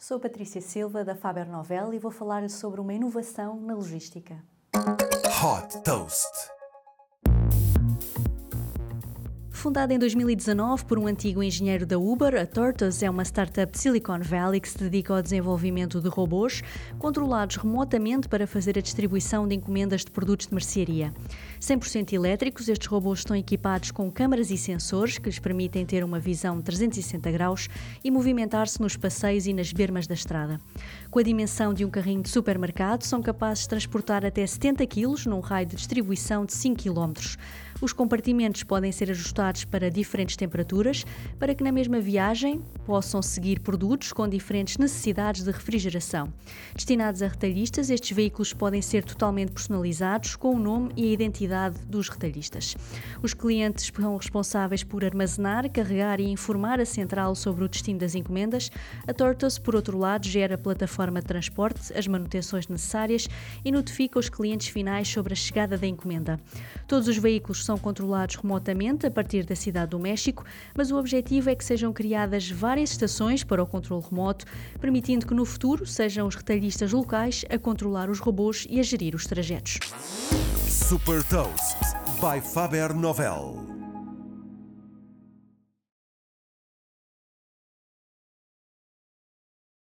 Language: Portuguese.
Sou Patrícia Silva da Faber Novel e vou falar sobre uma inovação na logística. Hot Toast. Fundada em 2019 por um antigo engenheiro da Uber, a Tortoise é uma startup de Silicon Valley que se dedica ao desenvolvimento de robôs controlados remotamente para fazer a distribuição de encomendas de produtos de mercearia. 100% elétricos, estes robôs estão equipados com câmaras e sensores que lhes permitem ter uma visão de 360 graus e movimentar-se nos passeios e nas bermas da estrada. Com a dimensão de um carrinho de supermercado, são capazes de transportar até 70 kg num raio de distribuição de 5 km. Os compartimentos podem ser ajustados para diferentes temperaturas, para que na mesma viagem possam seguir produtos com diferentes necessidades de refrigeração. Destinados a retalhistas, estes veículos podem ser totalmente personalizados com o nome e a identidade dos retalhistas. Os clientes são responsáveis por armazenar, carregar e informar a central sobre o destino das encomendas. A Tortoise, por outro lado, gera a plataforma de transporte, as manutenções necessárias e notifica os clientes finais sobre a chegada da encomenda. Todos os veículos são controlados remotamente a partir da cidade do México, mas o objetivo é que sejam criadas várias estações para o controle remoto, permitindo que no futuro sejam os retalhistas locais a controlar os robôs e a gerir os trajetos. Super Toast by Faber Novel.